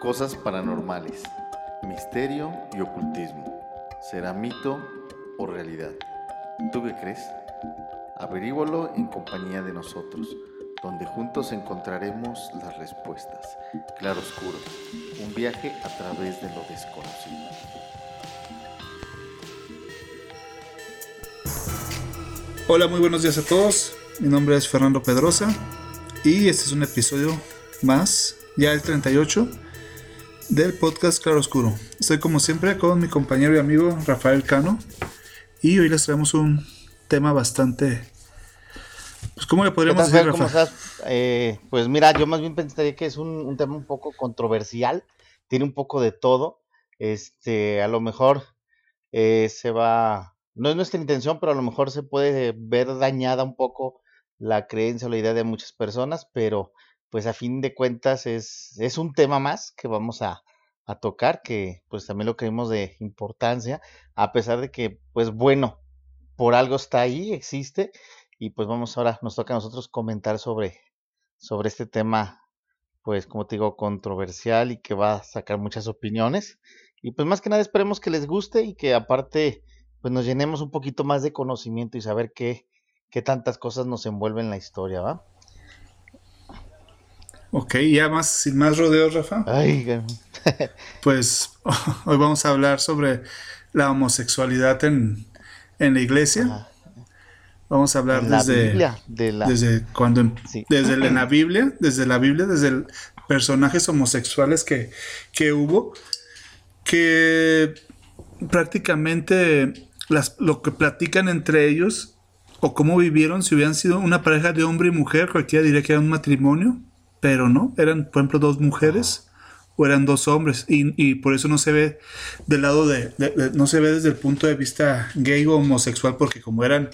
Cosas paranormales, misterio y ocultismo. ¿Será mito o realidad? ¿Tú qué crees? Averígualo en compañía de nosotros, donde juntos encontraremos las respuestas. Claro Oscuro, un viaje a través de lo desconocido. Hola, muy buenos días a todos. Mi nombre es Fernando Pedrosa y este es un episodio más, ya el 38, del podcast Claro Oscuro. Estoy como siempre con mi compañero y amigo Rafael Cano y hoy les traemos un tema bastante... Pues, ¿Cómo le podríamos decir, ¿Cómo estás? Eh, pues mira, yo más bien pensaría que es un, un, tema un poco controversial, tiene un poco de todo. Este, a lo mejor eh, se va no es nuestra intención, pero a lo mejor se puede ver dañada un poco la creencia o la idea de muchas personas, pero pues a fin de cuentas es, es un tema más que vamos a, a tocar, que pues también lo creemos de importancia, a pesar de que pues bueno, por algo está ahí, existe, y pues vamos ahora, nos toca a nosotros comentar sobre, sobre este tema, pues como te digo, controversial y que va a sacar muchas opiniones. Y pues más que nada esperemos que les guste y que aparte pues nos llenemos un poquito más de conocimiento y saber qué, qué tantas cosas nos envuelven la historia, ¿va? Ok, ya más, sin más rodeos, Rafa. Ay, pues hoy vamos a hablar sobre la homosexualidad en, en la iglesia. Ajá. Vamos a hablar desde, Biblia, de la... desde cuando sí. desde la, en la Biblia, desde la Biblia, desde el, personajes homosexuales que, que hubo, que prácticamente las, lo que platican entre ellos o cómo vivieron, si hubieran sido una pareja de hombre y mujer, cualquiera diría que era un matrimonio, pero no, eran, por ejemplo, dos mujeres o eran dos hombres y, y por eso no se ve del lado de, de, de, no se ve desde el punto de vista gay o homosexual, porque como eran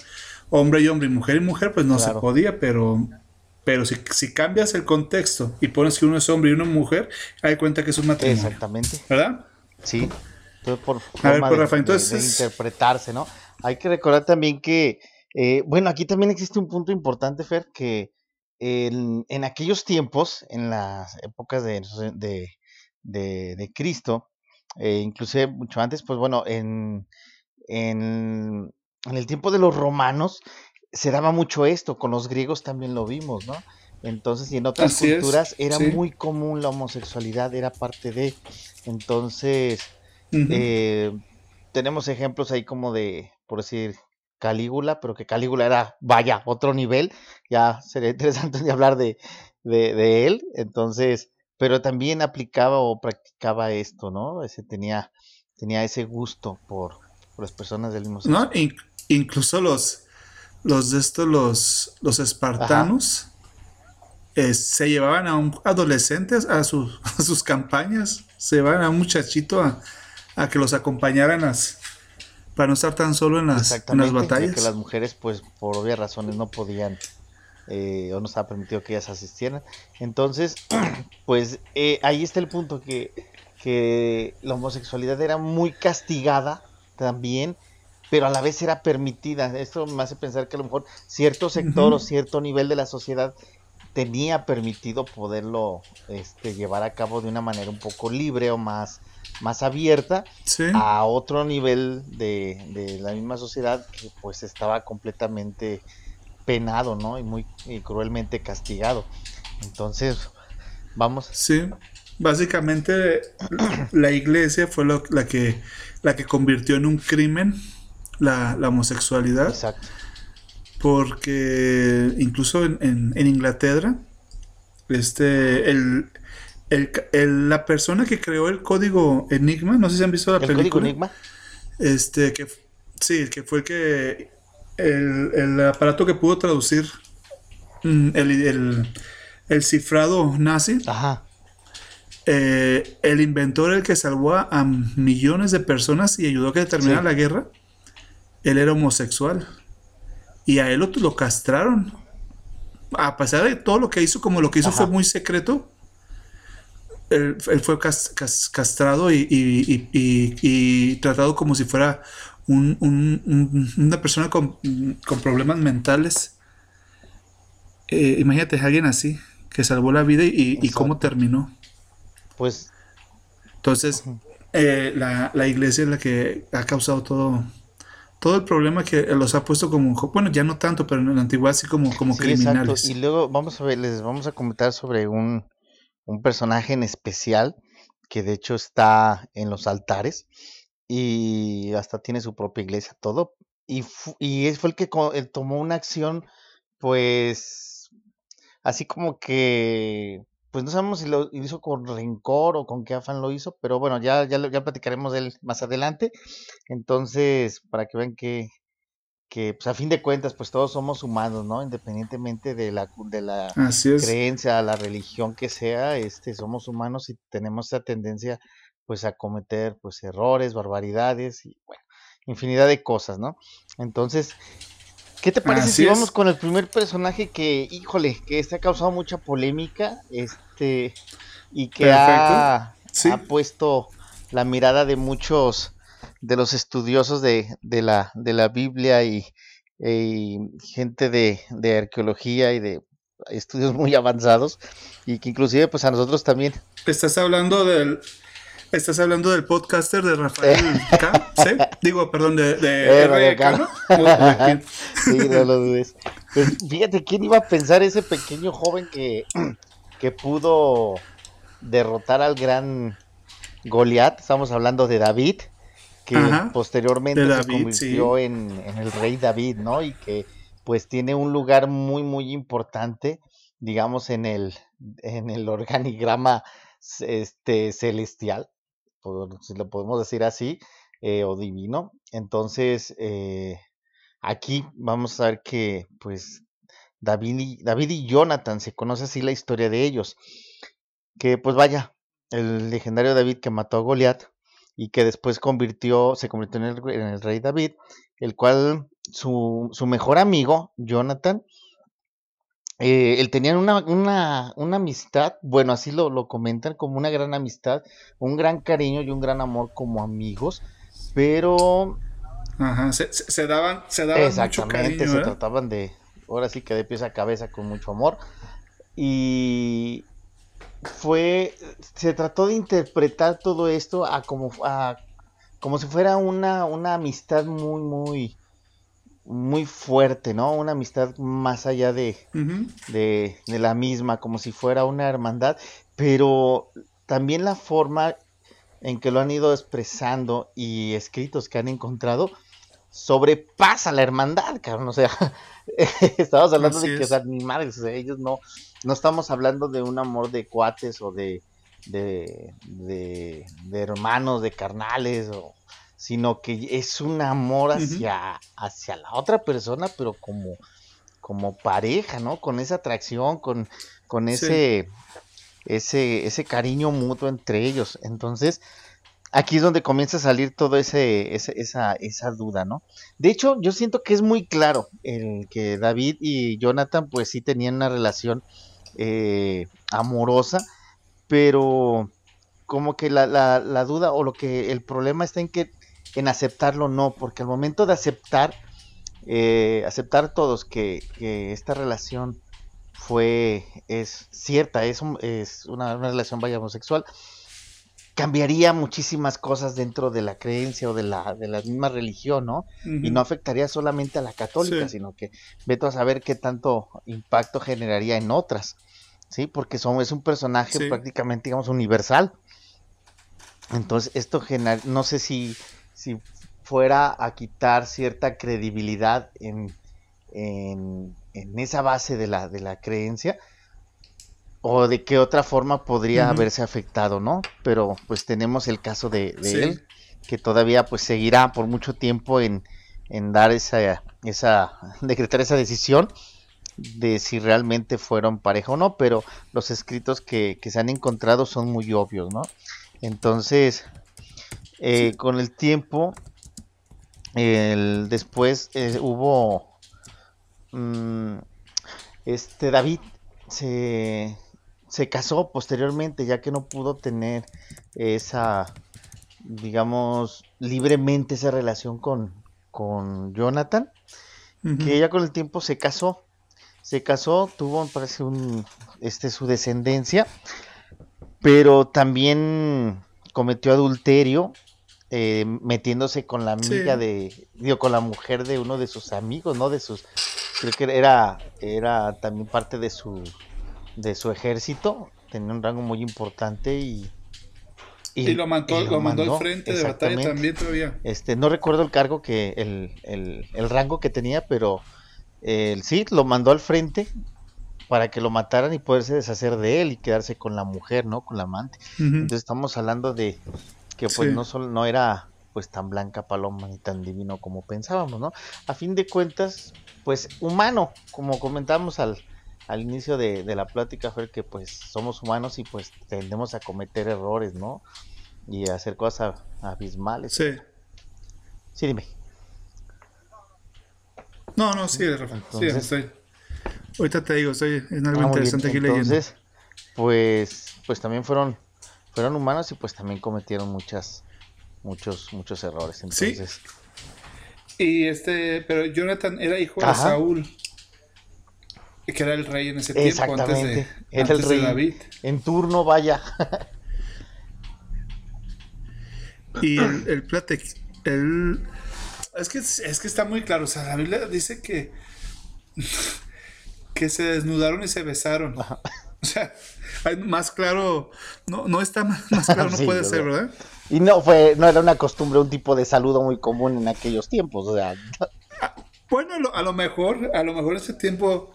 hombre y hombre y mujer y mujer, pues no Claro. se podía, pero... Pero si, si cambias el contexto y pones que uno es hombre y uno es mujer, hay cuenta que es un matrimonio. Exactamente. ¿Verdad? Sí. Entonces, por A ver, de, Rafa, de- entonces de interpretarse, ¿no? Hay que recordar también que, eh, bueno, aquí también existe un punto importante, Fer, que en, en aquellos tiempos, en las épocas de, de, de, de Cristo, eh, inclusive mucho antes, pues bueno, en, en, en el tiempo de los romanos se daba mucho esto, con los griegos también lo vimos, ¿no? Entonces, y en otras Así es, culturas era sí. muy común la homosexualidad, era parte de, entonces, eh, tenemos ejemplos ahí como de, por decir, Calígula, pero que Calígula era, vaya, otro nivel, ya sería interesante de hablar de, de, de él, entonces, pero también aplicaba o practicaba esto, ¿no? Ese tenía, tenía ese gusto por, por las personas del mismo sexo. ¿no? In- incluso los, los de estos, los, los espartanos, eh, se llevaban a un adolescentes a, sus a sus campañas, se llevaban a un muchachito a, a que los acompañaran las, para no estar tan solo en las, en las batallas. que las mujeres, pues, por obvias razones no podían eh, o no estaba permitido que ellas asistieran. Entonces, pues, eh, ahí está el punto que, que la homosexualidad era muy castigada también, pero a la vez era permitida. Esto me hace pensar que a lo mejor cierto sector o cierto nivel de la sociedad tenía permitido poderlo este, llevar a cabo de una manera un poco libre o más, más abierta Sí, a otro nivel de, de la misma sociedad que pues estaba completamente penado, ¿no? Y muy y cruelmente castigado. Entonces, vamos, sí. Básicamente la iglesia fue lo- la, que, la que convirtió en un crimen la, la homosexualidad. exacto, porque incluso en, en- en Inglaterra, este, el, el el- la persona que creó el código Enigma, no sé si han visto la el película, código Enigma, este, que sí, que fue el que el, el aparato que pudo traducir mm, el, el- el cifrado nazi, ajá, eh, el inventor, el que salvó a, a millones de personas y ayudó a que terminara Sí. la guerra, él era homosexual. Y a él lo, lo castraron. A pesar de todo lo que hizo, como lo que hizo Ajá. fue muy secreto, él, él fue cas- cas- castrado y, y- y- y- y tratado como si fuera un- un- un- una persona con, con problemas mentales. Eh, imagínate a alguien así, que salvó la vida y, cómo Exacto. terminó. pues Entonces, eh, la, la, iglesia es la que ha causado todo, todo el problema que los ha puesto como, bueno, ya no tanto, pero en la antigüedad sí como, como criminales. Y luego vamos a ver, les vamos a comentar sobre un, un personaje en especial que de hecho está en los altares y hasta tiene su propia iglesia, todo. Y, y fue el que tomó una acción, pues, así como que, pues no sabemos si lo hizo con rencor o con qué afán lo hizo, pero bueno, ya, ya, ya platicaremos de él más adelante. Entonces, para que vean que, que pues a fin de cuentas pues todos somos humanos, ¿no? Independientemente de la, de la creencia, la religión que sea, este, somos humanos y tenemos esa tendencia pues a cometer pues errores, barbaridades y bueno, infinidad de cosas, ¿no? Entonces, ¿qué te parece si vamos con el primer personaje que, híjole, que este ha causado mucha polémica, este, y que ha, ha puesto la mirada de muchos de los estudiosos de, de, la, de la Biblia y, gente de, de, arqueología y de estudios muy avanzados y que inclusive pues a nosotros también. Estás hablando del... Estás hablando del podcaster de Rafael K. ¿Sí? Digo, perdón, de, de eh, K. sí, no lo dudes. Pues fíjate, ¿quién iba a pensar ese pequeño joven que, que pudo derrotar al gran Goliat? Estamos hablando de David que posteriormente se convirtió en, el rey David, ¿no? Y que pues tiene un lugar muy, muy importante, digamos, en el, en el organigrama este, celestial, si lo podemos decir así, eh, o divino. Entonces, eh, aquí vamos a ver que pues David y, David y Jonathan, se conoce así la historia de ellos. Que pues vaya, el legendario David que mató a Goliat, y que después convirtió, se convirtió en el, rey David, el cual su, su mejor amigo, Jonathan, eh, él tenían una, una, una, amistad, bueno, así lo, lo, comentan, como una gran amistad, un gran cariño y un gran amor como amigos, pero... Ajá, se, se, daban, se daban Exactamente, se trataban de, ahora sí que de pies a cabeza con mucho amor. Y fue, se trató de interpretar todo esto a como, a, como si fuera una, una amistad muy, muy, muy fuerte, ¿no? Una amistad más allá de, de, de, la misma, como si fuera una hermandad, pero también la forma en que lo han ido expresando y escritos que han encontrado sobrepasa la hermandad, cabrón, o sea, estamos hablando de que, o ni madres, ellos no, no estamos hablando de un amor de cuates o de, de, de, hermanos, de carnales, o, sino que es un amor hacia, hacia la otra persona, pero como, como pareja, ¿no? Con esa atracción, con, con ese, ese, ese cariño mutuo entre ellos. Entonces, aquí es donde comienza a salir toda ese, esa, esa duda, ¿no? De hecho, yo siento que es muy claro el que David y Jonathan, pues sí tenían una relación eh, amorosa, pero como que la, la, la, duda o lo que el problema está en que en aceptarlo no, porque al momento de aceptar, eh, aceptar todos que, que, esta relación fue, es cierta, es, es una, una relación vaya homosexual, cambiaría muchísimas cosas dentro de la creencia o de la, de la misma religión, ¿no? Y no afectaría solamente a la católica, sino que vete a saber qué tanto impacto generaría en otras, ¿sí? Porque son, es un personaje prácticamente, digamos, universal. Entonces, esto genera, no sé si, si fuera a quitar cierta credibilidad en, en, en esa base de la, de la creencia, o de qué otra forma podría haberse afectado, ¿no? Pero pues tenemos el caso de, él, que todavía pues seguirá por mucho tiempo en, en dar esa, esa, decretar esa decisión de si realmente fueron pareja o no, pero los escritos que, que se han encontrado son muy obvios, ¿no? Entonces, eh, con el tiempo, el, después eh, hubo mm, este David se se casó posteriormente, ya que no pudo tener esa, digamos, libremente esa relación con, con Jonathan, que ella con el tiempo se casó, se casó, tuvo, me parece, un, este, su descendencia, pero también cometió adulterio eh, metiéndose con la amiga Sí. de, digo, con la mujer de uno de sus amigos, ¿no? De sus, creo que era, era también parte de su, de su ejército, tenía un rango muy importante y... Y, lo mandó, y lo mandó al frente de batalla también todavía. Este, no recuerdo el cargo que, el, el, el rango que tenía, pero eh, sí, lo mandó al frente para que lo mataran y poderse deshacer de él y quedarse con la mujer, ¿no? Con la amante. Entonces estamos hablando de que pues Sí. no solo no era pues tan blanca paloma ni tan divino como pensábamos, ¿no? A fin de cuentas, pues humano, como comentábamos al, al inicio de, de la plática, fue que pues somos humanos y pues tendemos a cometer errores, ¿no? Y a hacer cosas abismales. Sí. Sí, dime. No, no, sí, Rafa. Sí, Entonces- estoy. Ahorita te digo, estoy en algo Ah, interesante aquí leyendo. Entonces, pues, pues también fueron, fueron humanos y pues también cometieron muchas, muchos, muchos errores. Sí. Entonces, Y este, pero Jonathan era hijo de. Saúl, que era el rey en ese tiempo, antes de, Exactamente, era el antes de rey. David. en turno, vaya. Y el, el el, es que es que está muy claro, o sea, la Biblia dice que que se desnudaron y se besaron. O sea, hay más claro, no, no está más, más claro, no Sí, puede ¿verdad? ser, ¿verdad? Y no fue, no era una costumbre, un tipo de saludo muy común en aquellos tiempos. O sea, Bueno, a lo, a lo mejor, a lo mejor ese tiempo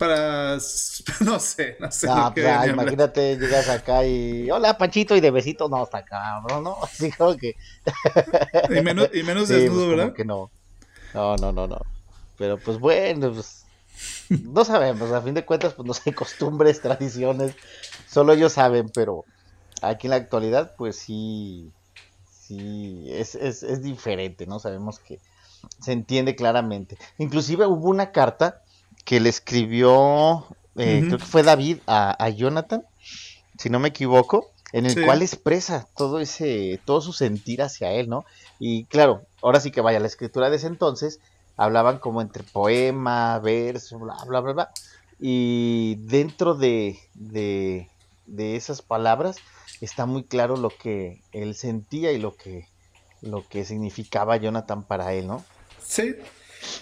para, no sé, no sé. no, lo que ah, imagínate, llegas acá y hola Panchito y de besito, no, está cabrón, ¿no? Así como que. Y menos, y menos Sí, desnudo, pues, ¿verdad? que no. No, no, no, no. Pero pues bueno, pues no sabemos, a fin de cuentas pues no hay costumbres, tradiciones, solo ellos saben, pero aquí en la actualidad pues sí, sí, es, es, es diferente, ¿no? Sabemos que se entiende claramente. Inclusive hubo una carta que le escribió, eh, creo que fue David a, a Jonathan, si no me equivoco, en el Sí. cual expresa todo ese, todo su sentir hacia él, ¿no? Y claro, ahora sí que vaya, la escritura de ese entonces hablaban como entre poema, verso, bla, bla, bla, bla. Y dentro de, de, de esas palabras está muy claro lo que él sentía y lo que, lo que significaba Jonathan para él, ¿no? Sí,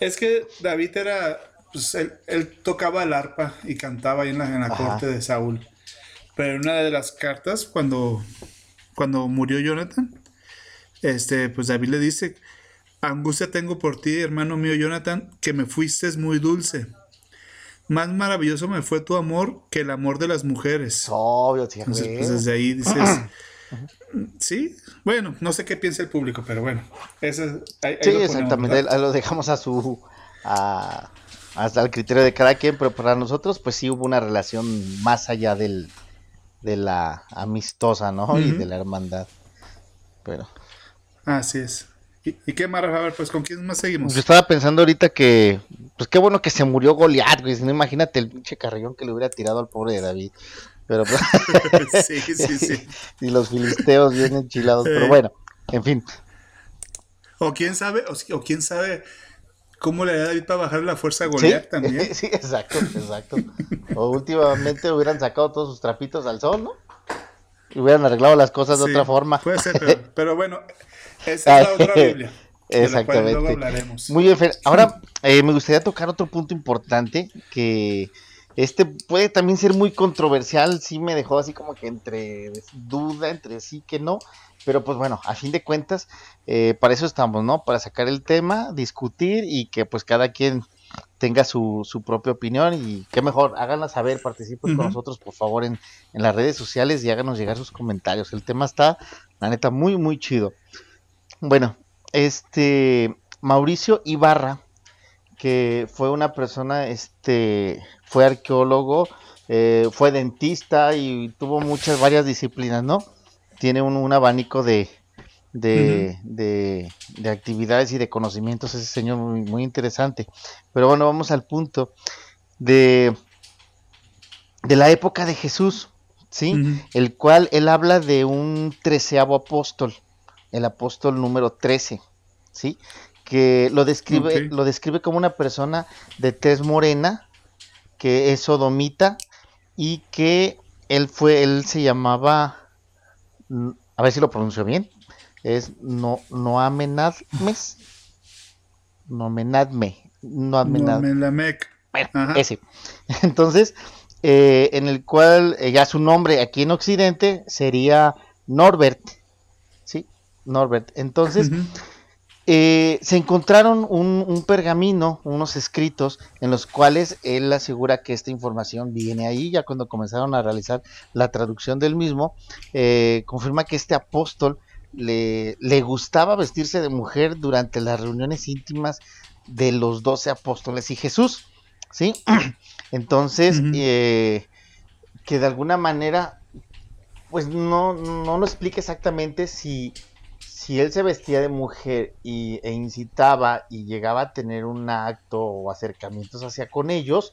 es que David era, pues él, él tocaba el arpa y cantaba ahí en la, en la Ajá. corte de Saúl. Pero en una de las cartas, cuando, cuando murió Jonathan, este, pues David le dice, angustia tengo por ti, hermano mío Jonathan, que me fuiste muy dulce. Más maravilloso me fue tu amor que el amor de las mujeres. Obvio, sí, Entonces, pues desde ahí dices, sí, bueno, no sé qué piensa el público, pero bueno, eso es- ahí- ahí Sí, lo ponemos, exactamente, lo dejamos a su a- hasta el criterio de cada quien, pero para nosotros pues sí hubo una relación más allá del de la amistosa, ¿no? Y de la hermandad. Pero Así es. ¿Y, y qué más? A ver, pues con quién más seguimos. yo estaba pensando ahorita que pues qué bueno que se murió Goliat, güey, si no imagínate el pinche carrillón que le hubiera tirado al pobre de David. Pero pues, sí, sí, sí. y los filisteos bien enchilados, pero bueno, en fin. O quién sabe, o quién sabe cómo le da David para bajar la fuerza a Goliat sí, también. sí, exacto, exacto. O últimamente hubieran sacado todos sus trapitos al sol, ¿no? Y hubieran arreglado las cosas de Sí, otra forma. Puede ser, pero, pero bueno, esa es la otra Biblia. de la cual luego Exactamente. hablaremos. Muy bien, Fer. Ahora eh, me gustaría tocar otro punto importante que este puede también ser muy controversial. Sí me dejó así como que entre duda, entre sí que no. Pero pues bueno, a fin de cuentas, eh, para eso estamos, ¿no? Para sacar el tema, discutir y que pues cada quien tenga su, su propia opinión y qué mejor, háganla saber, participen con nosotros por favor en, en las redes sociales y háganos llegar sus comentarios. El tema está, la neta, muy, muy chido. Bueno, este Mauricio Ibarra, que fue una persona, este, fue arqueólogo, eh, fue dentista y tuvo muchas, varias disciplinas, ¿no? Tiene un, un abanico de, de, de, de actividades y de conocimientos ese señor muy, muy interesante. Pero bueno, vamos al punto de, de la época de Jesús, ¿sí? El cual él habla de un treceavo apóstol, el apóstol número 13, ¿sí? Que lo describe, lo describe como una persona de tez morena, que es sodomita, y que él fue, él se llamaba, mm, a ver si lo pronuncio bien, es no, Noamenadmes, Noamenadme, Noamenadme. Bueno, ese. Entonces, eh, en el cual eh, ya su nombre aquí en Occidente sería Norbert, ¿sí? Norbert. Entonces, eh, se encontraron un, pergamino, unos escritos, en los cuales él asegura que esta información viene ahí, ya cuando comenzaron a realizar la traducción del mismo, eh, confirma que este apóstol le, le, gustaba vestirse de mujer durante las reuniones íntimas de los doce apóstoles y Jesús, ¿sí? Entonces, eh, que de alguna manera, pues no, no nos explica exactamente si si él se vestía de mujer y, e incitaba y llegaba a tener un acto o acercamientos hacia con ellos,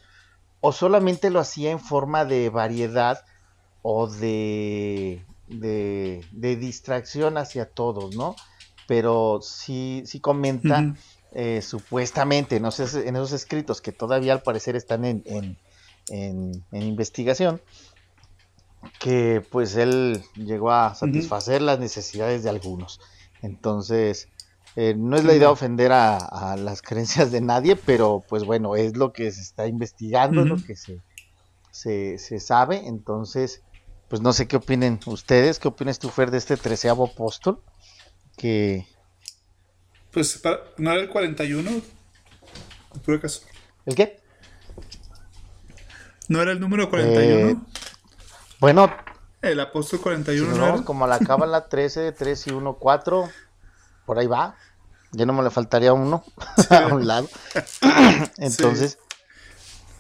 o solamente lo hacía en forma de variedad o de, de, distracción hacia todos, ¿no? Pero sí, sí comenta eh, supuestamente no sé, en esos escritos que todavía al parecer están en, en, en, en investigación, que pues él llegó a satisfacer las necesidades de algunos. Entonces, eh, no es la idea ofender a, las creencias de nadie, pero pues bueno, es lo que se está investigando, es lo que se, se, sabe. Entonces, pues no sé qué opinen ustedes, qué opinas tú, Fer, de este treceavo apóstol. Que. Pues, ¿no era el 41? Por caso. ¿El qué? ¿No era el número 41? Eh, bueno, el apóstol 41 no, como la cábala 13, 3 y 1, 4, por ahí va. Ya no me le faltaría uno a un lado. Entonces.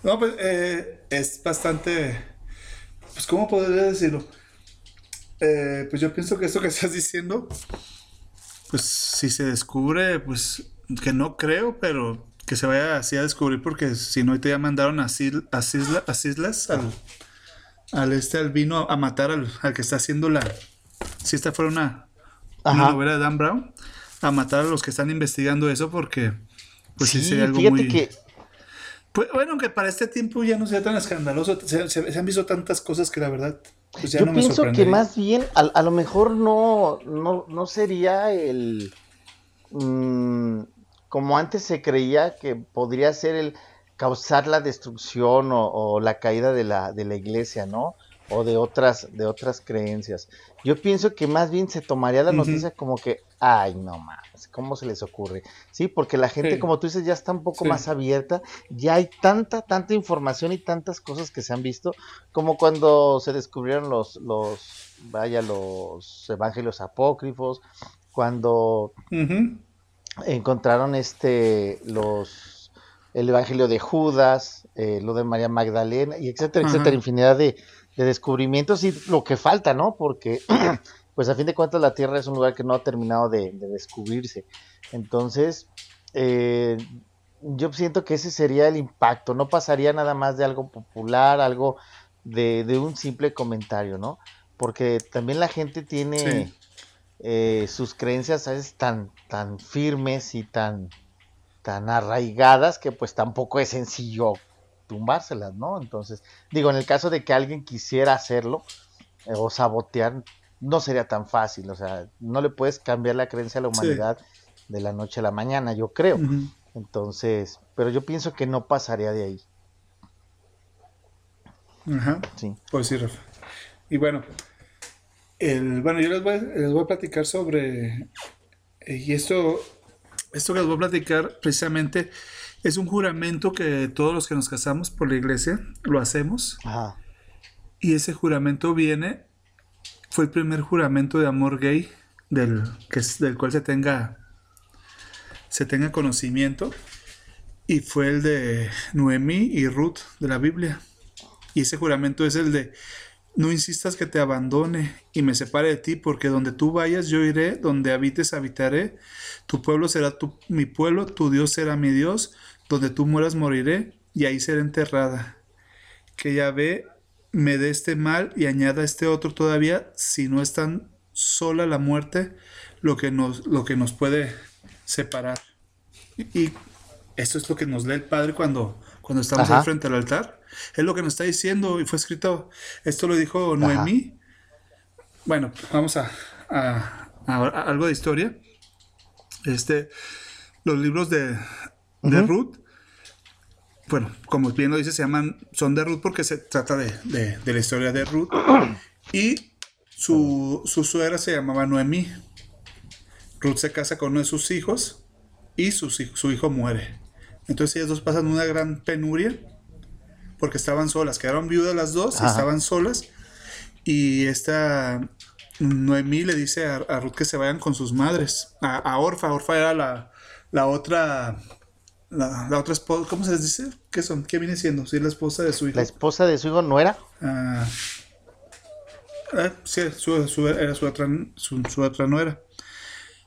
No, pues eh, es bastante. Pues, ¿cómo podría decirlo? Eh, pues yo pienso que esto que estás diciendo, pues si se descubre, pues que no creo, pero que se vaya así a descubrir, porque si no, te ya mandaron a, a, Islas, al, al este al vino a matar al, que está haciendo la. Si esta fuera una, novela de Dan Brown, a matar a los que están investigando eso porque. Pues sí, sería algo muy. Que... Pues, bueno, aunque para este tiempo ya no sea tan escandaloso, se, han visto tantas cosas que la verdad. Pues ya Yo pienso que más bien, a, lo mejor no, no, sería el. Mm, como antes se creía que podría ser el causar la destrucción o, la caída de la, de la iglesia, ¿no? O de otras, de otras creencias. Yo pienso que más bien se tomaría la noticia como que, ay, no más, ¿cómo se les ocurre? Sí, porque la gente, como tú dices, ya está un poco más abierta, ya hay tanta, tanta información y tantas cosas que se han visto, como cuando se descubrieron los, los, vaya, los evangelios apócrifos, cuando encontraron este, los el Evangelio de Judas, eh, lo de María Magdalena, y etcétera, etcétera, infinidad de, descubrimientos y lo que falta, ¿no? Porque, pues a fin de cuentas, la Tierra es un lugar que no ha terminado de, descubrirse. Entonces, eh, yo siento que ese sería el impacto, no pasaría nada más de algo popular, algo de, un simple comentario, ¿no? Porque también la gente tiene eh, sus creencias ¿sabes? tan, tan firmes y tan tan arraigadas que pues tampoco es sencillo tumbárselas, ¿no? Entonces, digo, en el caso de que alguien quisiera hacerlo eh, o sabotear, no sería tan fácil, o sea, no le puedes cambiar la creencia a la humanidad de la noche a la mañana, yo creo. Entonces, pero yo pienso que no pasaría de ahí. Ajá. Sí. Pues sí, Rafa. Y bueno, el, bueno, yo les voy, les voy a platicar sobre, eh, y esto esto que les voy a platicar precisamente es un juramento que todos los que nos casamos por la iglesia lo hacemos. Y ese juramento viene, fue el primer juramento de amor gay del, que del cual se tenga, se tenga conocimiento. Y fue el de Noemí y Ruth de la Biblia. Y ese juramento es el de no insistas que te abandone y me separe de ti, porque donde tú vayas yo iré, donde habites habitaré, tu pueblo será tu, mi pueblo, tu Dios será mi Dios, donde tú mueras moriré, y ahí seré enterrada. Que Yahvé me dé este mal y añada este otro todavía, si no es tan sola la muerte lo que nos, lo que nos puede separar. Y, esto es lo que nos lee el Padre cuando, cuando estamos ahí frente al altar. Es lo que nos está diciendo y fue escrito. Esto lo dijo Noemí. Bueno, vamos a, a, algo de historia, este, los libros de, de Ruth, bueno, como bien lo dice, se llaman, son de Ruth porque se trata de, de, la historia de Ruth. Y su, su suegra se llamaba Noemí. Ruth se casa con uno de sus hijos y su, su hijo muere. Entonces ellas dos pasan una gran penuria porque estaban solas, quedaron viudas las dos y estaban solas. Y esta Noemí le dice a, Ruth que se vayan con sus madres, a, Orfa. Orfa era la, la otra la, otra esposa, ¿cómo se les dice? ¿Qué son? ¿Qué viene siendo? ¿Sí, la esposa de su hijo? ¿La esposa de su hijo no era? Ah, eh, sí, su, su, era su otra, su, su otra nuera.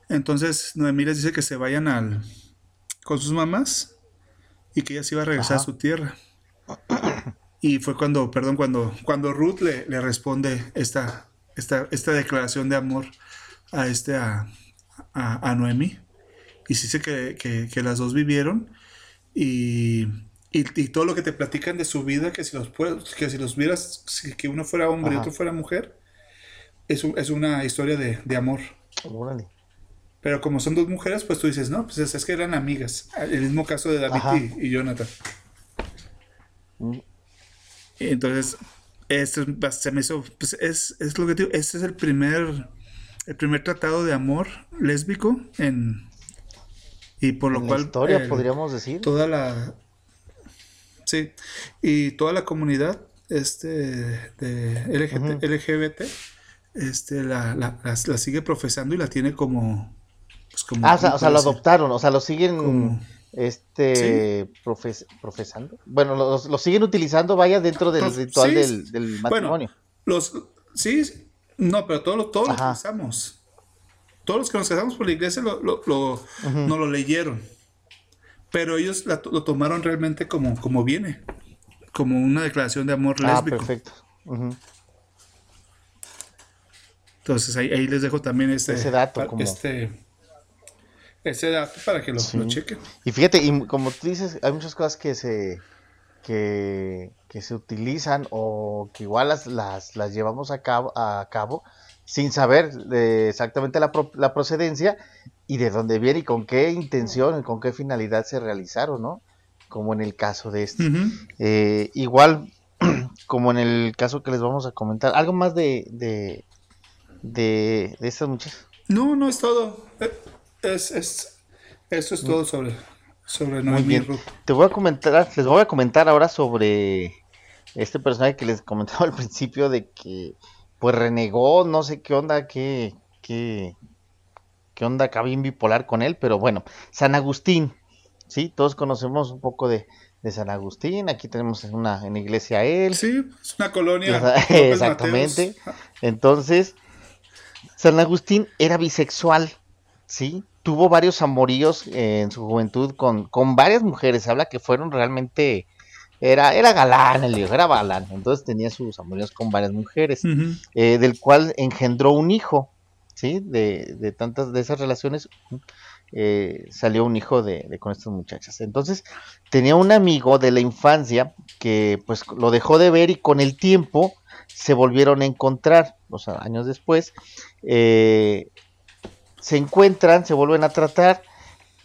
Entonces Noemí les dice que se vayan al, con sus mamás y que ella se iba a regresar a su tierra. Y fue cuando, perdón, cuando, cuando Ruth le, le responde esta, esta, esta, declaración de amor a, este, a, a, Noemí. Y sí sé que, que, las dos vivieron y, y, todo lo que te platican de su vida, que si los, que si los vieras, que uno fuera hombre y otro fuera mujer, es, es una historia de, de amor. Pero como son dos mujeres, pues tú dices, no, pues es, que eran amigas. El mismo caso de David y, Jonathan. Mm. Entonces, esto se me hizo, pues es, es lo que digo, este es el primer, el primer tratado de amor lésbico en... Y por lo cual... historia, podríamos decir. Toda la... Sí, y toda la comunidad este, de LGBT, este, la, la, la, sigue profesando y la tiene como pues, ah, o sea, lo adoptaron, o sea, lo siguen este profesando. Bueno, lo, siguen utilizando, vaya, dentro del ritual del, matrimonio. los, sí, no, pero todos, lo utilizamos. Todos los que nos casamos por la iglesia lo, lo, no lo leyeron. Pero ellos lo tomaron realmente como, como viene. Como una declaración de amor ah, lésbico. perfecto. Entonces ahí, ahí, les dejo también este, ese dato. Como... Este, ese dato para que lo, chequen. Y fíjate, y como tú dices, hay muchas cosas que se que, se utilizan o que igual las, las, las llevamos a cabo, a cabo sin saber exactamente la, la, procedencia y de dónde viene y con qué intención y con qué finalidad se realizaron, ¿no? Como en el caso de este. Eh, igual, como en el caso que les vamos a comentar, ¿algo más de, de, de, de estas muchachas? No, no es todo. Eh, es, es, eso es todo sobre, sobre Noemí Te voy a comentar, les voy a comentar ahora sobre este personaje que les comentaba al principio de que pues renegó, no sé qué onda, qué, qué, qué onda acá bien bipolar con él, pero bueno, San Agustín, sí, todos conocemos un poco de, de San Agustín, aquí tenemos una en iglesia él. Sí, es una colonia. Exactamente. Entonces, San Agustín era bisexual, ¿sí? Tuvo varios amoríos en su juventud con, con varias mujeres. Habla que fueron realmente. Era, era galán el hijo, era galán. Entonces tenía sus amoríos con varias mujeres, eh, del cual engendró un hijo, ¿sí? De, de tantas de esas relaciones eh, salió un hijo de, con estas muchachas. Entonces tenía un amigo de la infancia que pues lo dejó de ver y con el tiempo se volvieron a encontrar, o sea, años después. Eh, se encuentran, se vuelven a tratar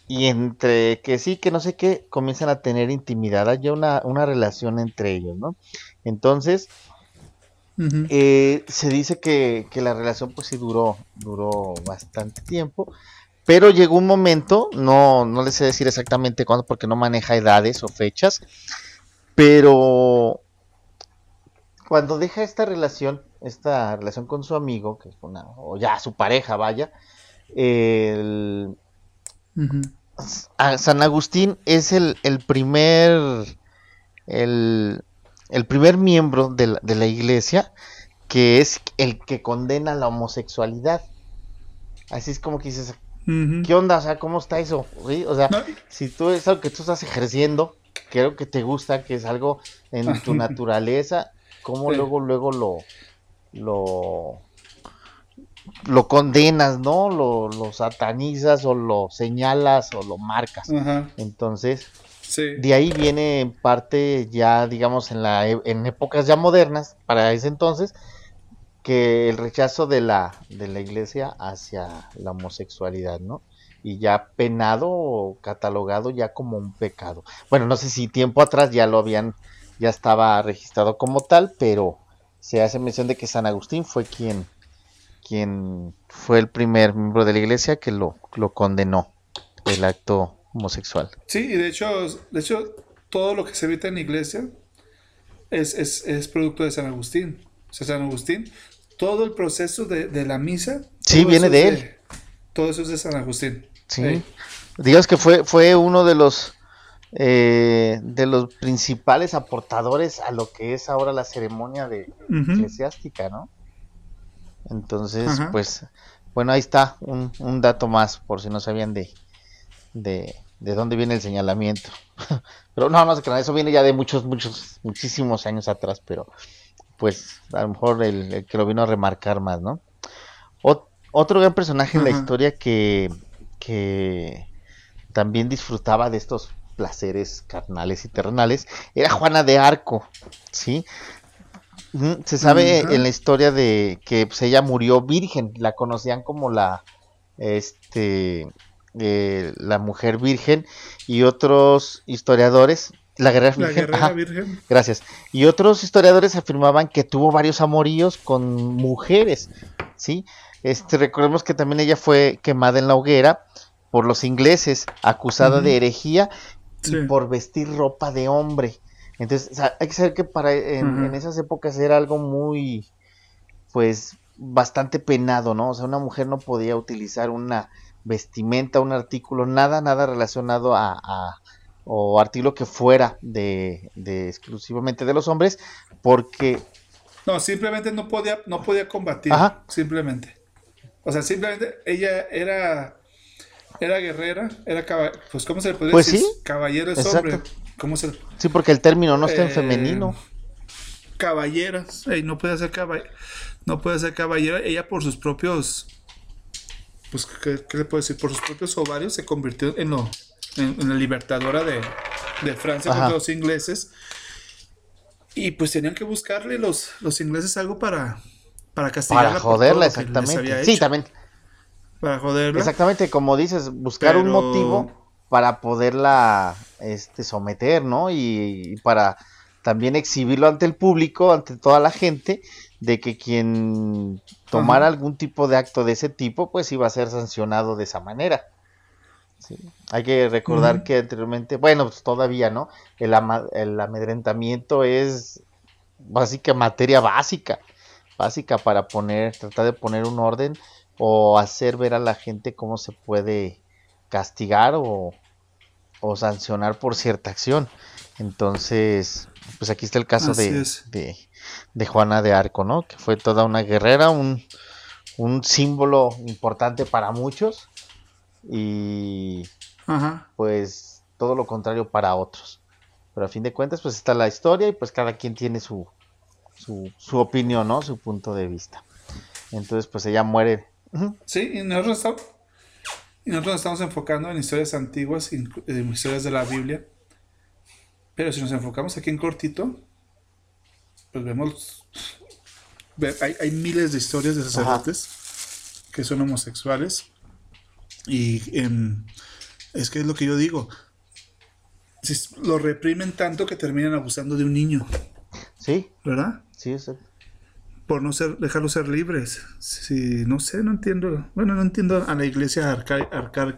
y entre que sí, que no sé qué, comienzan a tener intimidad, hay una, una relación entre ellos, ¿no? Entonces, eh, se dice que, que, la relación pues sí duró, duró bastante tiempo, pero llegó un momento, no, no les sé decir exactamente cuándo porque no maneja edades o fechas, pero cuando deja esta relación, esta relación con su amigo, que es una, o ya su pareja, vaya, el, San Agustín es el, primer el, primer miembro de la, iglesia que es el que condena la homosexualidad. Así es como que dices, ¿qué onda? O sea, ¿cómo está eso? O sea, si tú es algo que tú estás ejerciendo, creo que te gusta, que es algo en tu naturaleza, ¿cómo luego, luego lo, lo, lo condenas, ¿no? Lo, lo, satanizas o lo señalas o lo marcas. Entonces, de ahí viene en parte ya, digamos, en, la, en épocas ya modernas, para ese entonces, que el rechazo de la, de la iglesia hacia la homosexualidad, ¿no? Y ya penado o catalogado ya como un pecado. Bueno, no sé si tiempo atrás ya lo habían, ya estaba registrado como tal, pero se hace mención de que San Agustín fue quien, quien fue el primer miembro de la iglesia que lo, lo condenó, el acto homosexual. Sí, y de hecho, de hecho, todo lo que se evita en la iglesia es, es, es producto de San Agustín. O sea, San Agustín, todo el proceso de, de la misa. Sí, viene de él. todo eso es de San Agustín. Sí. Digamos que fue, fue uno de los eh, de los principales aportadores a lo que es ahora la ceremonia de eclesiástica, ¿no? Entonces, Ajá. pues, bueno, ahí está un, un dato más, por si no sabían de, de, de dónde viene el señalamiento. pero no, no sé, eso viene ya de muchos, muchos, muchísimos años atrás, pero pues a lo mejor el, el que lo vino a remarcar más, ¿no? Ot- otro gran personaje en la historia que, que también disfrutaba de estos placeres carnales y terrenales era Juana de Arco, ¿sí? Se sabe en la historia de que pues, ella murió virgen, la conocían como la, este, eh, la mujer virgen y otros historiadores, la guerrera La virgen, guerrera ajá, virgen. Gracias. Y otros historiadores afirmaban que tuvo varios amoríos con mujeres, ¿sí? Este, recordemos que también ella fue quemada en la hoguera por los ingleses, acusada de herejía Sí. y por vestir ropa de hombre. Entonces, o sea, hay que saber que para en, esas épocas era algo muy, pues, bastante penado, ¿no? O sea, una mujer no podía utilizar una vestimenta, un artículo, nada, nada relacionado a, a- o artículo que fuera de, de exclusivamente de los hombres, porque No, simplemente no podía, no podía combatir. Ajá. Simplemente. O sea, simplemente ella era, era guerrera, era caba- pues ¿cómo se le podría Pues decir? sí. Caballero es Exacto. hombre. ¿Cómo se sí, porque el término no está en Eh, femenino. caballeras? Ey, no puede ser caballera. No puede ser caballera. Ella por sus propios. Pues, ¿qué, qué le puedo decir? Por sus propios ovarios se convirtió en, lo, en, en la libertadora de, de Francia Ajá. contra los ingleses. Y pues tenían que buscarle los, los ingleses algo para, para castigarla. Para joderla, exactamente. Sí, también. Para joderla. Exactamente, como dices, buscar un motivo para poderla este, someter, ¿no? Y, y para también exhibirlo ante el público, ante toda la gente, de que quien tomara Ajá. algún tipo de acto de ese tipo, pues iba a ser sancionado de esa manera. Sí. Hay que recordar que anteriormente, bueno, pues todavía, ¿no? El, ama- el amedrentamiento es básica, materia básica, básica para poner, tratar de poner un orden o hacer ver a la gente cómo se puede castigar o, o sancionar por cierta acción. Entonces, pues aquí está el caso de, de, de Juana de Arco, ¿no? Que fue toda una guerrera, un, un símbolo importante para muchos y Ajá. pues todo lo contrario para otros. Pero a fin de cuentas, pues está la historia y pues cada quien tiene su, su, su opinión, ¿no? Su punto de vista. Entonces, pues ella muere. Sí, y estamos, y nosotros nos estamos enfocando en historias antiguas, en historias de la Biblia. Pero si nos enfocamos aquí en cortito, pues vemos, ve- hay, hay miles de historias de sacerdotes que son homosexuales. Y em, es que es lo que yo digo. Si lo reprimen tanto que terminan abusando de un niño, Sí, ¿verdad? sí, exacto. Por no ser, dejarlos ser libres. Si, no sé, no entiendo. Bueno, no entiendo a la iglesia arca, arca-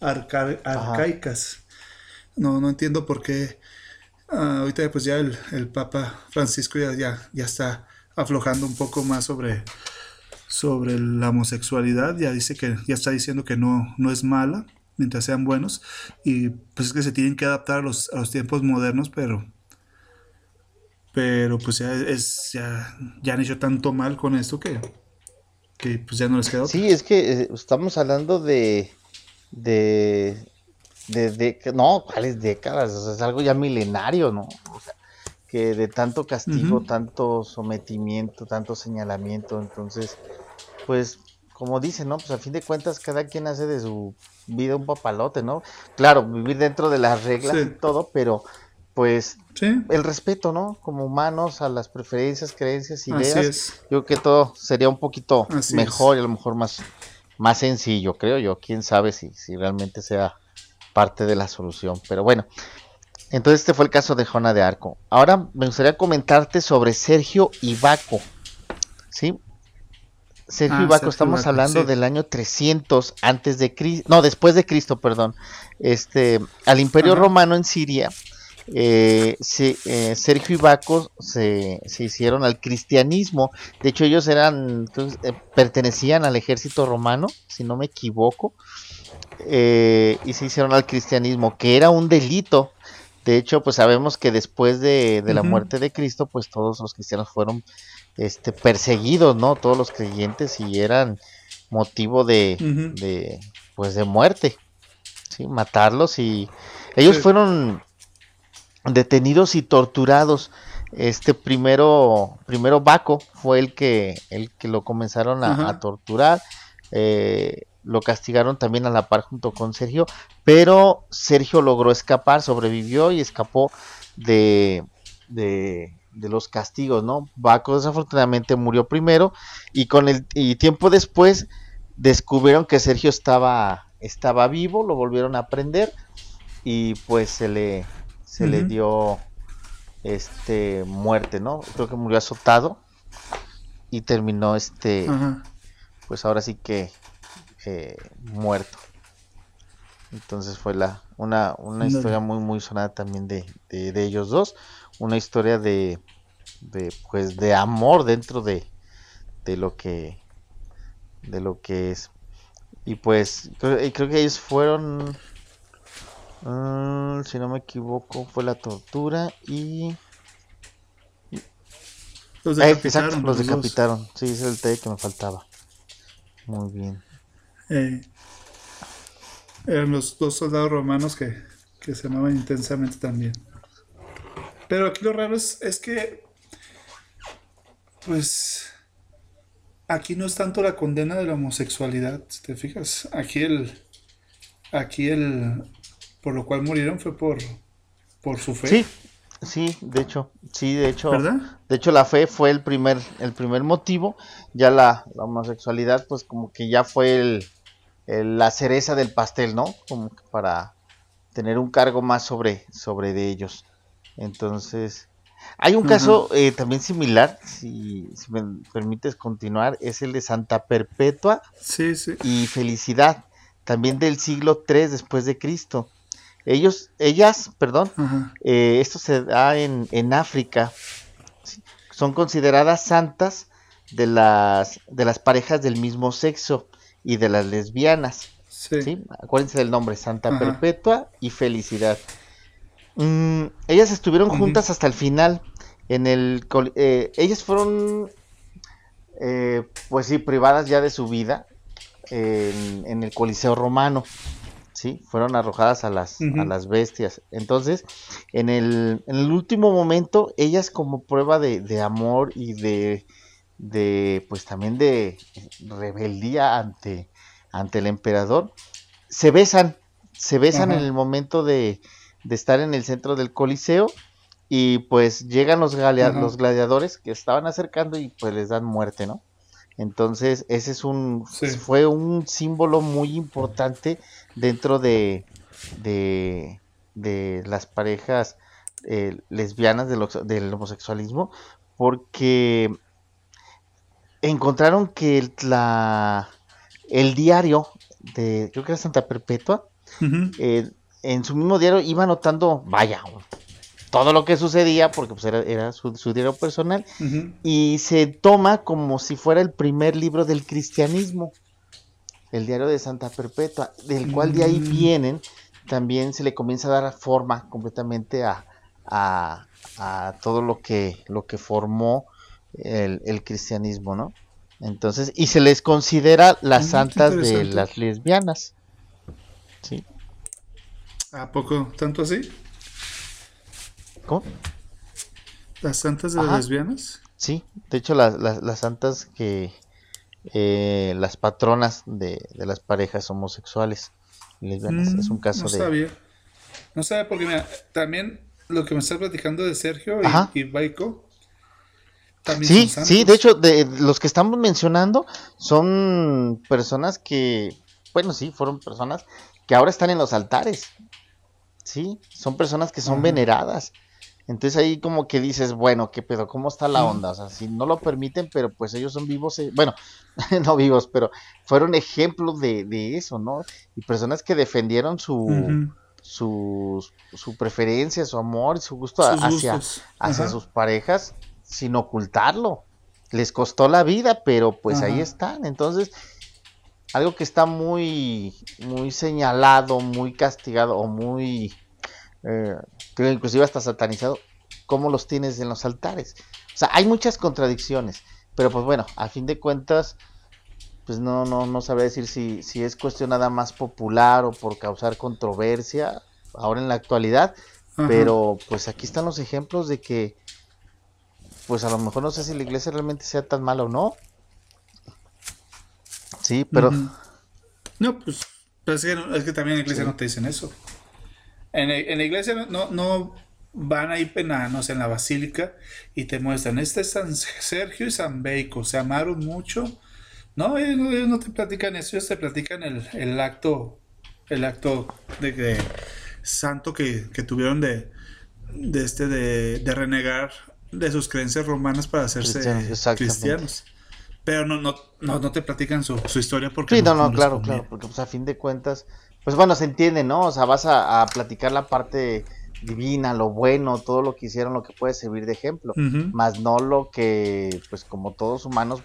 arca- arcaicas. No, no entiendo por qué. ah, ahorita pues ya el, el Papa Francisco ya, ya, ya está aflojando un poco más sobre, sobre la homosexualidad. Ya dice que, ya está diciendo que no, no es mala mientras sean buenos. Y pues es que se tienen que adaptar a los, a los tiempos modernos, pero pero pues ya es ya, ya han hecho tanto mal con esto que, que pues ya no les queda otra. Sí, es que eh, estamos hablando de, de, de, no, ¿cuáles décadas? O sea, es algo ya milenario, ¿no? O sea, que de tanto castigo, tanto sometimiento, tanto señalamiento, entonces, pues, como dicen, ¿no? Pues a fin de cuentas cada quien hace de su vida un papalote, ¿no? Claro, vivir dentro de las reglas Sí. y todo, pero pues Sí, el respeto, ¿no? Como humanos a las preferencias, creencias, así ideas. es. Yo creo que todo sería un poquito Así mejor y a lo mejor más, más sencillo, creo yo. Quién sabe si, si realmente sea parte de la solución. Pero bueno, entonces este fue el caso de Jona de Arco. Ahora me gustaría comentarte sobre Sergio Ibaco. ¿Sí? Sergio Ah, Ibaco, Sergio estamos Ibaco, hablando sí. del año 300 antes de Cristo, no, después de Cristo, perdón. Este, al Imperio Ajá. Romano en Siria, eh, se- eh, Sergio y Baco se, se hicieron al cristianismo. De hecho, ellos eran, eh, pertenecían al ejército romano, si no me equivoco, eh, y se hicieron al cristianismo, que era un delito. De hecho, pues sabemos que después de, de la muerte de Cristo, pues todos los cristianos fueron este, perseguidos, ¿no? Todos los creyentes y eran motivo de, de pues de muerte, ¿sí? Matarlos y ellos Sí. fueron detenidos y torturados. Este primero, primero Baco fue el que, el que lo comenzaron a, torturar. eh, lo castigaron también a la par junto con Sergio, pero Sergio logró escapar, sobrevivió y escapó de, de, de los castigos, ¿no? Baco desafortunadamente murió primero y con el y tiempo después descubrieron que Sergio estaba estaba vivo, lo volvieron a prender y pues se le se le dio este muerte, ¿no? Creo que murió azotado y terminó este pues ahora sí que eh, muerto. Entonces fue la una, una historia muy muy sonada también de, de, de ellos dos, una historia de, de pues de amor dentro de, de lo que de lo que es. Y pues creo, creo que ellos fueron si no me equivoco fue la tortura y Los eh, decapitaron. exacto, los dos. decapitaron sí ese es el detalle que me faltaba muy bien Eh, eran los dos soldados romanos que, que se amaban intensamente también. Pero aquí lo raro es, es que, pues, aquí no es tanto la condena de la homosexualidad, si te fijas. Aquí el, aquí el, por lo cual murieron fue por, por su fe. Sí, sí, de hecho, sí, de hecho, ¿Verdad? de hecho la fe fue el primer, el primer motivo, ya la, la homosexualidad, pues como que ya fue el, el- la cereza del pastel, ¿no? Como que para tener un cargo más sobre, sobre de ellos. Entonces, hay un caso eh, también similar, si, si me permites continuar, es el de Santa Perpetua Sí, sí. y Felicidad, también del siglo III después de Cristo. Ellos, ellas, perdón, eh, esto se da en, en África. ¿sí? Son consideradas santas de las, de las parejas del mismo sexo y de las lesbianas. Sí. ¿sí? Acuérdense del nombre, Santa Ajá. Perpetua y Felicidad. Mm, ellas estuvieron juntas hasta el final. En el, eh, ellas fueron, eh, pues sí, privadas ya de su vida en, en el Coliseo Romano. Sí, fueron arrojadas a las, a las bestias. Entonces, en el, en el último momento, ellas como prueba de, de amor y de, de, pues también de rebeldía ante, ante el emperador, se besan, se besan en el momento de, de estar en el centro del Coliseo y pues llegan los, los gladiadores que estaban acercando y pues les dan muerte, ¿no? Entonces, ese es un, Sí. fue un símbolo muy importante dentro de, de, de las parejas eh, lesbianas del, del homosexualismo, porque encontraron que el, la, el diario de, creo que era Santa Perpetua, eh, en su mismo diario iba anotando, vaya, todo lo que sucedía, porque pues era, era su, su diario personal, y se toma como si fuera el primer libro del cristianismo, el diario de Santa Perpetua, del cual de ahí Mm. vienen, también se le comienza a dar forma completamente a, a, a todo lo que, lo que formó el, el cristianismo, ¿no? Entonces, y se les considera las qué santas de las lesbianas. ¿Sí? ¿A poco tanto así? ¿Cómo? ¿Las santas de Ajá. las lesbianas? Sí, de hecho las, las, las santas que eh, las patronas de, de las parejas homosexuales lesbianas es un Mm, caso no de sabía. No sabía porque mira, también lo que me estás platicando de Sergio y, y Baiko. también Sí, son sí, de hecho, de los que estamos mencionando son personas que, bueno, sí, fueron personas que ahora están en los altares. Sí, son personas que son veneradas. Entonces ahí como que dices, bueno, ¿qué pedo? ¿Cómo está la onda? O sea, si no lo permiten, pero pues ellos son vivos, eh, bueno, no vivos, pero fueron ejemplos de, de eso, ¿no? Y personas que defendieron su, su, su preferencia, su amor, su gusto Sus hacia, gustos. hacia sus parejas sin ocultarlo. Les costó la vida, pero pues ahí están. Entonces, algo que está muy, muy señalado, muy castigado o muy, eh, creo inclusive hasta satanizado, ¿cómo los tienes en los altares? O sea, hay muchas contradicciones, pero pues bueno, a fin de cuentas, pues no, no, no sabré decir si, si es cuestión nada más popular o por causar controversia ahora en la actualidad, Ajá. pero pues aquí están los ejemplos de que, pues a lo mejor no sé si la iglesia realmente sea tan mala o no. Sí, pero. No, pues, pues es, que, no- es que también en la iglesia no te dicen eso. En, en la iglesia no, no, no van ahí penanos en la basílica y te muestran, este es San Sergio y San Beico, se amaron mucho. No, ellos, no- no te platican eso, ellos te platican el, el acto, el acto de, de santo que, que tuvieron de, de este de, de renegar de sus creencias romanas para hacerse Cristianos, cristianos. Pero no, no, no, no te platican su, su historia porque sí, no, no, les claro, claro, porque pues a fin de cuentas, pues bueno, se entiende, ¿no? O sea, vas a, a platicar la parte divina, lo bueno, todo lo que hicieron, lo que puede servir de ejemplo, más no lo que, pues como todos humanos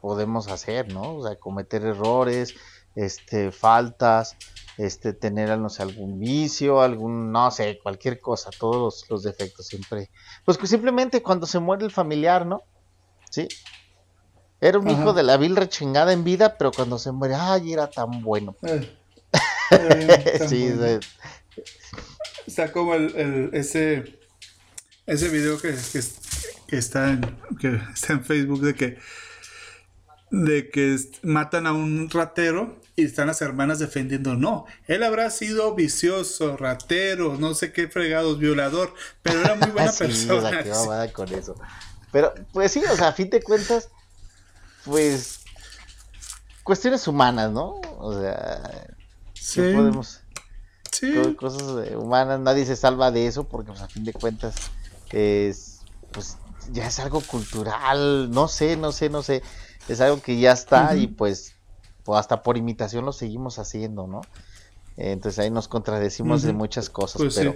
podemos hacer, ¿no? O sea, cometer errores, este, faltas, este, tener, no sé, algún vicio, algún, no sé, cualquier cosa, todos los, los defectos siempre. Pues que simplemente cuando se muere el familiar, ¿no? Sí. Era un Ajá. hijo de la vil rechingada en vida, pero cuando se muere, ay, era tan bueno. Eh, sí, bueno. Está como el, el- ese ese video que, que, es- que está en, que está en Facebook de que de que matan a un ratero y están las hermanas defendiendo no él habrá sido vicioso ratero no sé qué fregados violador pero era muy buena Sí, persona la que mamada con eso. Pero, pues sí, o sea, a fin de cuentas, pues, cuestiones humanas, ¿no? O sea, sí, ¿qué podemos, sí. cosas humanas, nadie se salva de eso, porque pues a fin de cuentas, es, pues, ya es algo cultural, no sé, no sé, no sé, es algo que ya está y pues, pues, hasta por imitación lo seguimos haciendo, ¿no? Entonces ahí nos contradecimos de muchas cosas, Pues sí. pero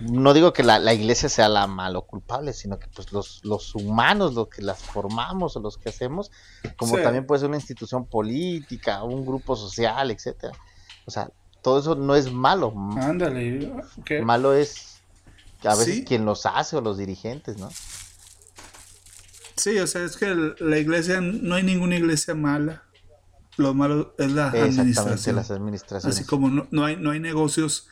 no digo que la, la iglesia sea la malo culpable, sino que pues los, los humanos, los que las formamos o los que hacemos, como Sí. también puede ser una institución política, un grupo social, etcétera. O sea, todo eso no es malo. Ándale ¿qué? Malo es a veces Sí. quien los hace o los dirigentes, ¿no? sí o sea es que el- la iglesia no hay ninguna iglesia mala lo malo es la Exactamente, administración las administraciones. Así como no, no hay, no hay negocios,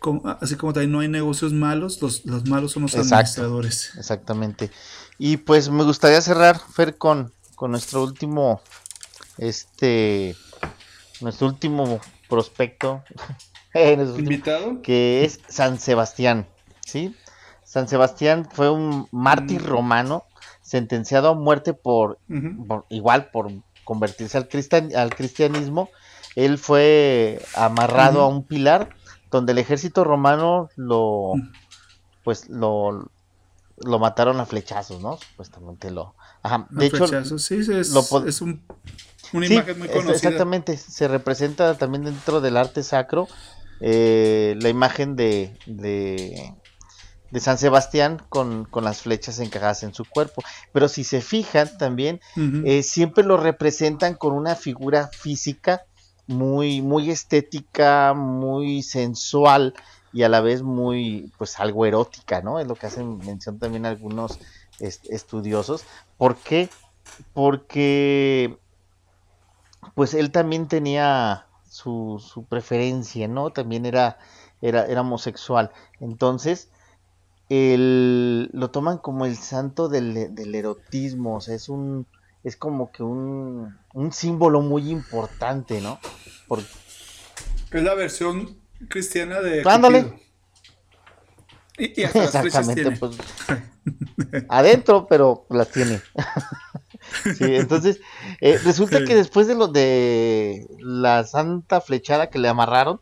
como, así como también no hay negocios malos, los, los malos son los Exacto. administradores. Exactamente. Y pues me gustaría cerrar, Fer, con, con nuestro último, este, nuestro último prospecto, ¿Invitado? que es San Sebastián, ¿sí? San Sebastián fue un mártir Mm. romano sentenciado a muerte por, igual por convertirse al, cristian- al cristianismo. Él fue amarrado a un pilar donde el ejército romano lo, pues lo, lo mataron a flechazos, ¿no? Supuestamente lo. Ajá. De A hecho, flechazos, sí, es, lo es un- una Sí, imagen muy conocida. Exactamente, se representa también dentro del arte sacro eh, la imagen de, de, de San Sebastián con, con las flechas encajadas en su cuerpo. Pero si se fijan también, eh, siempre lo representan con una figura física muy, muy estética, muy sensual y a la vez muy, pues algo erótica, ¿no? Es lo que hacen mención también algunos est- estudiosos. ¿Por qué? Porque, pues él también tenía su, su preferencia, ¿no? También era, era, era homosexual. Entonces, el, lo toman como el santo del, del erotismo, o sea, es un, es como que un, un símbolo muy importante, ¿no? Es la versión cristiana de Ándale. Y, y hasta Exactamente, pues adentro, pero las tiene. Sí, entonces eh, resulta Sí. que después de lo de la santa flechada que le amarraron,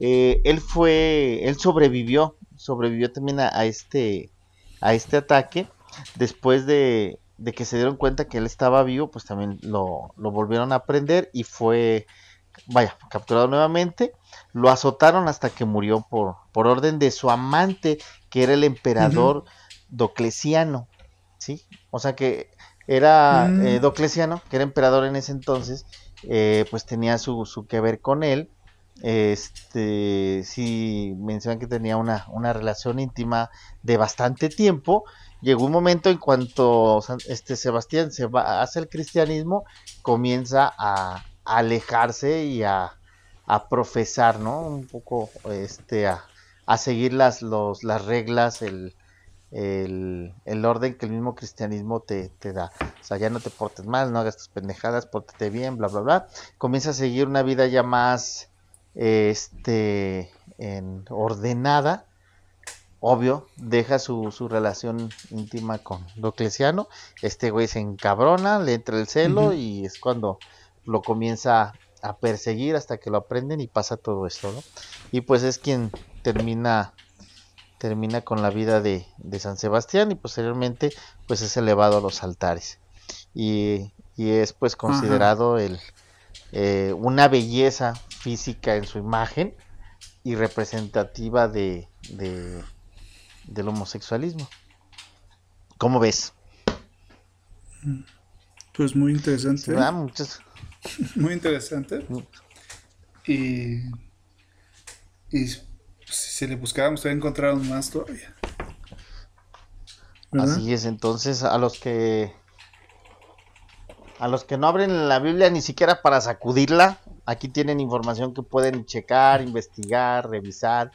eh, él fue, él sobrevivió, sobrevivió también a, a este, a este ataque. Después de, de que se dieron cuenta que él estaba vivo, pues también lo, lo volvieron a prender y fue, vaya, capturado nuevamente. Lo azotaron hasta que murió por, por orden de su amante, que era el emperador Docleciano, ¿sí? O sea que era Mm. eh, Docleciano, que era emperador en ese entonces, eh, pues tenía su, su que ver con él. Este, sí, mencionan que tenía una, una relación íntima de bastante tiempo. Llegó un momento en cuanto este Sebastián se va hacia el cristianismo, comienza a, a alejarse y a, a profesar, ¿no? Un poco, este, a, a seguir las, los, las reglas, el, el, el orden que el mismo cristianismo te, te da. O sea, ya no te portes mal, no hagas tus pendejadas, pórtate bien, bla, bla, bla. Comienza a seguir una vida ya más, este, en, ordenada. Obvio, deja su, su relación íntima con Docleciano. Este güey se encabrona, le entra el celo y es cuando lo comienza a perseguir hasta que lo aprenden y pasa todo esto, ¿no? Y pues es quien termina termina con la vida de, de San Sebastián y posteriormente pues es elevado a los altares y, y es pues considerado el eh, una belleza física en su imagen y representativa de, de- del homosexualismo. ¿Cómo ves? Pues muy interesante. ¿verdad? Muchos- Muy interesante. Mm. Y, y si le buscáramos, todavía encontráramos más todavía. ¿Verdad? Así es, entonces a los que a los que no abren la Biblia ni siquiera para sacudirla, aquí tienen información que pueden checar, investigar, revisar.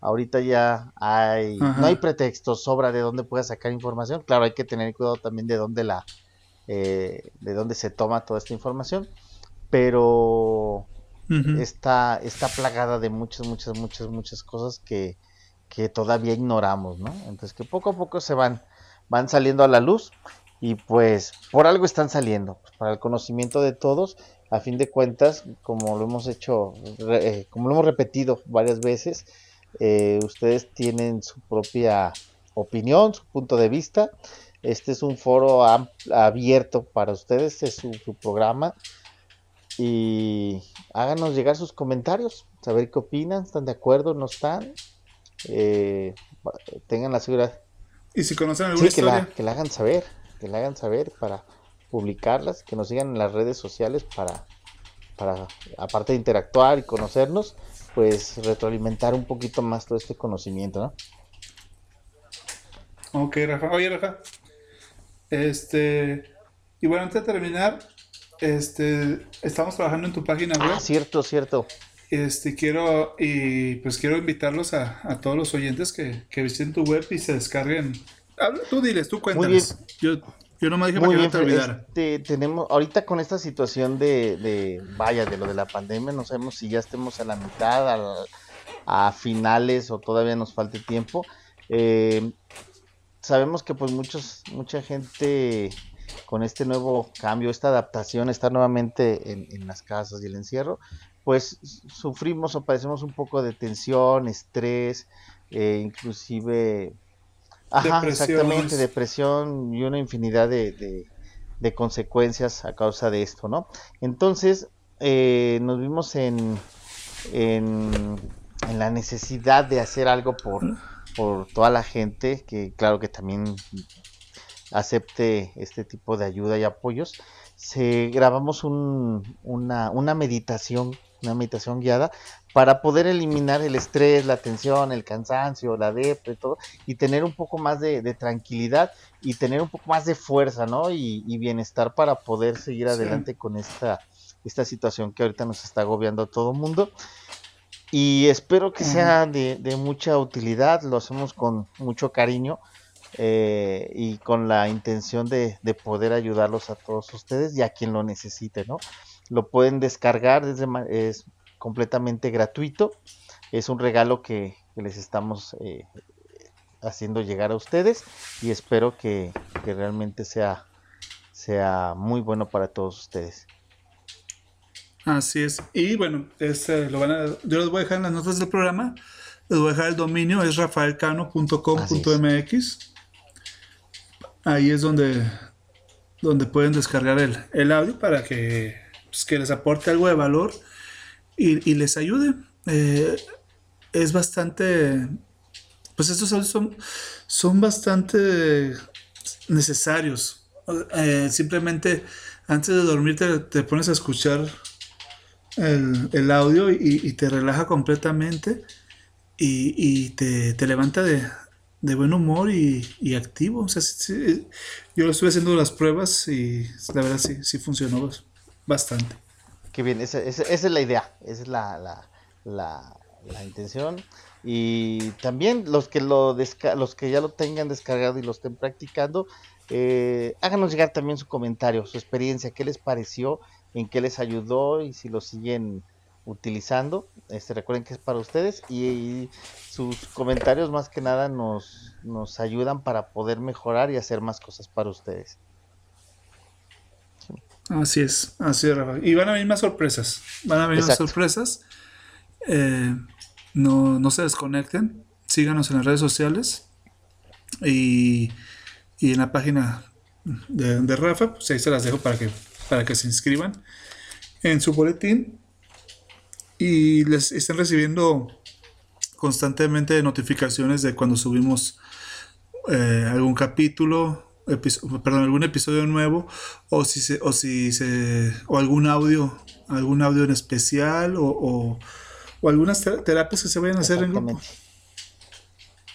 Ahorita ya hay Ajá. no hay pretextos, sobra de dónde puedas sacar información. Claro, hay que tener cuidado también de dónde la eh, de dónde se toma toda esta información, pero Ujú. está, está plagada de muchas, muchas, muchas, muchas cosas que, que todavía ignoramos, ¿no? Entonces que poco a poco se van, van saliendo a la luz y pues por algo están saliendo, pues, para el conocimiento de todos, a fin de cuentas, como lo hemos hecho, eh, como lo hemos repetido varias veces, eh, ustedes tienen su propia opinión, su punto de vista. Este es un foro abierto para ustedes, es su, su programa y háganos llegar sus comentarios, saber qué opinan, están de acuerdo, no están, Eh, tengan la seguridad, Y si conocen alguna sí, que la, que la hagan saber, que la hagan saber para publicarlas, que nos sigan en las redes sociales para, para aparte de interactuar y conocernos, pues retroalimentar un poquito más todo este conocimiento, ¿no? Ok, Rafa. Oye, Rafa. Este. Y bueno, antes de terminar, este, estamos trabajando en tu página web. Ah, cierto, cierto. Este, quiero, y pues quiero invitarlos a, a todos los oyentes que, que visiten tu web y se descarguen. Habla- tú diles, tú cuéntales. Yo, yo nomás dije Muy para que bien, no te olvidara. este, tenemos ahorita con esta situación de, de, vaya, de lo de la pandemia, no sabemos si ya estemos a la mitad, a, finales o todavía nos falte tiempo. Eh, sabemos que pues muchos, mucha gente con este nuevo cambio, esta adaptación, estar nuevamente en, en las casas y el encierro, pues sufrimos o padecemos un poco de tensión, estrés, eh, inclusive, ajá, exactamente, depresión y una infinidad de, de- de consecuencias a causa de esto, ¿no? Entonces, eh, nos vimos en, en, en la necesidad de hacer algo por, por toda la gente, que claro que también acepte este tipo de ayuda y apoyos. Se grabamos un- una, una meditación, una meditación guiada para poder eliminar el estrés, la tensión, el cansancio, la depre, todo, y tener un poco más de, de tranquilidad y tener un poco más de fuerza, ¿no? Y, y bienestar para poder seguir Sí. adelante con esta, esta situación que ahorita nos está agobiando a todo mundo. Y espero que sea de, de mucha utilidad, lo hacemos con mucho cariño eh, y con la intención de, de poder ayudarlos a todos ustedes y a quien lo necesite, ¿no? Lo pueden descargar, desde, es completamente gratuito, es un regalo que, que les estamos eh, haciendo llegar a ustedes y espero que, que realmente sea, sea muy bueno para todos ustedes. Así es. Y bueno, este, lo van a, yo les voy a dejar en las notas del programa. Les voy a dejar el dominio, es rafaelcano.com.mx. Ahí es donde, donde pueden descargar el, el audio para que, pues, que les aporte algo de valor y, y les ayude. Eh, es bastante, pues estos audios son, son bastante necesarios. Eh, simplemente antes de dormir te, pones a escuchar el, el audio y, y, te relaja completamente y, y te, te, levanta de, de, buen humor y, y activo. O sea, yo estuve haciendo las pruebas y la verdad sí, sí funcionó bastante. Qué bien, esa, esa, es la idea, esa es la, la, la, la intención. Y también los que, lo los que ya lo tengan descargado y lo estén practicando, eh, háganos llegar también su comentario, su experiencia, qué les pareció en qué les ayudó y si lo siguen utilizando. Este, recuerden que es para ustedes y, y, sus comentarios más que nada nos, nos ayudan para poder mejorar y hacer más cosas para ustedes. Sí. Así es, así es, Rafa. Y van a venir más sorpresas. Van a venir Exacto. más sorpresas. Eh, no, no se desconecten. Síganos en las redes sociales. Y, y en la página de, de Rafa, pues ahí se las dejo para que para que se inscriban en su boletín y les estén recibiendo constantemente notificaciones de cuando subimos eh, algún capítulo, perdón, algún episodio nuevo o si se, o si se o algún audio, algún audio en especial o, o, o algunas terapias que se vayan a hacer en grupo.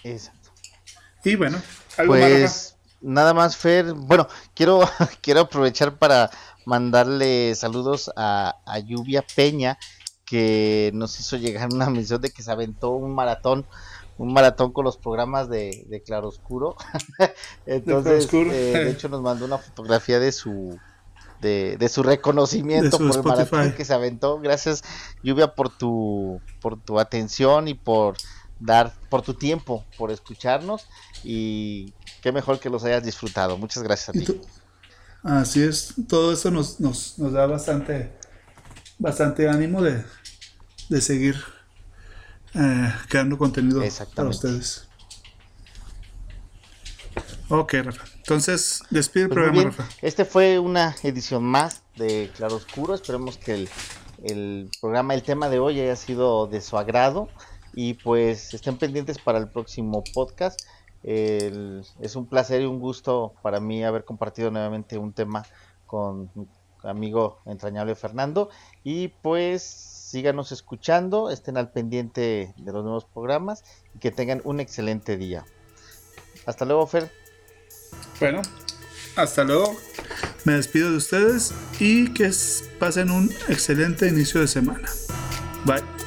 Exacto. Y bueno, ¿algo pues más, nada más Fer, bueno, quiero quiero aprovechar para mandarle saludos a, a, Lluvia Peña, que nos hizo llegar una mención de que se aventó un maratón, un maratón con los programas de, de Claroscuro. Entonces, de, eh, de, hecho, nos mandó una fotografía de su de, de su reconocimiento su por Spotify. el maratón que se aventó. Gracias, Lluvia, por tu, por tu atención y por dar, por tu tiempo, por escucharnos. Y qué mejor que los hayas disfrutado. Muchas gracias a ti. Así es, todo eso nos, nos, nos da bastante, bastante ánimo de, de seguir eh, creando contenido para ustedes. Ok, Rafa. Entonces, despide el pues programa, Rafa. Este fue una edición más de Claroscuro. Esperemos que el, el programa, el tema de hoy haya sido de su agrado. Y pues estén pendientes para el próximo podcast. El, es un placer y un gusto para mí haber compartido nuevamente un tema con amigo entrañable Fernando. Y pues síganos escuchando, estén al pendiente de los nuevos programas y que tengan un excelente día. Hasta luego, Fer. Bueno, hasta luego. Me despido de ustedes y que pasen un excelente inicio de semana. Bye.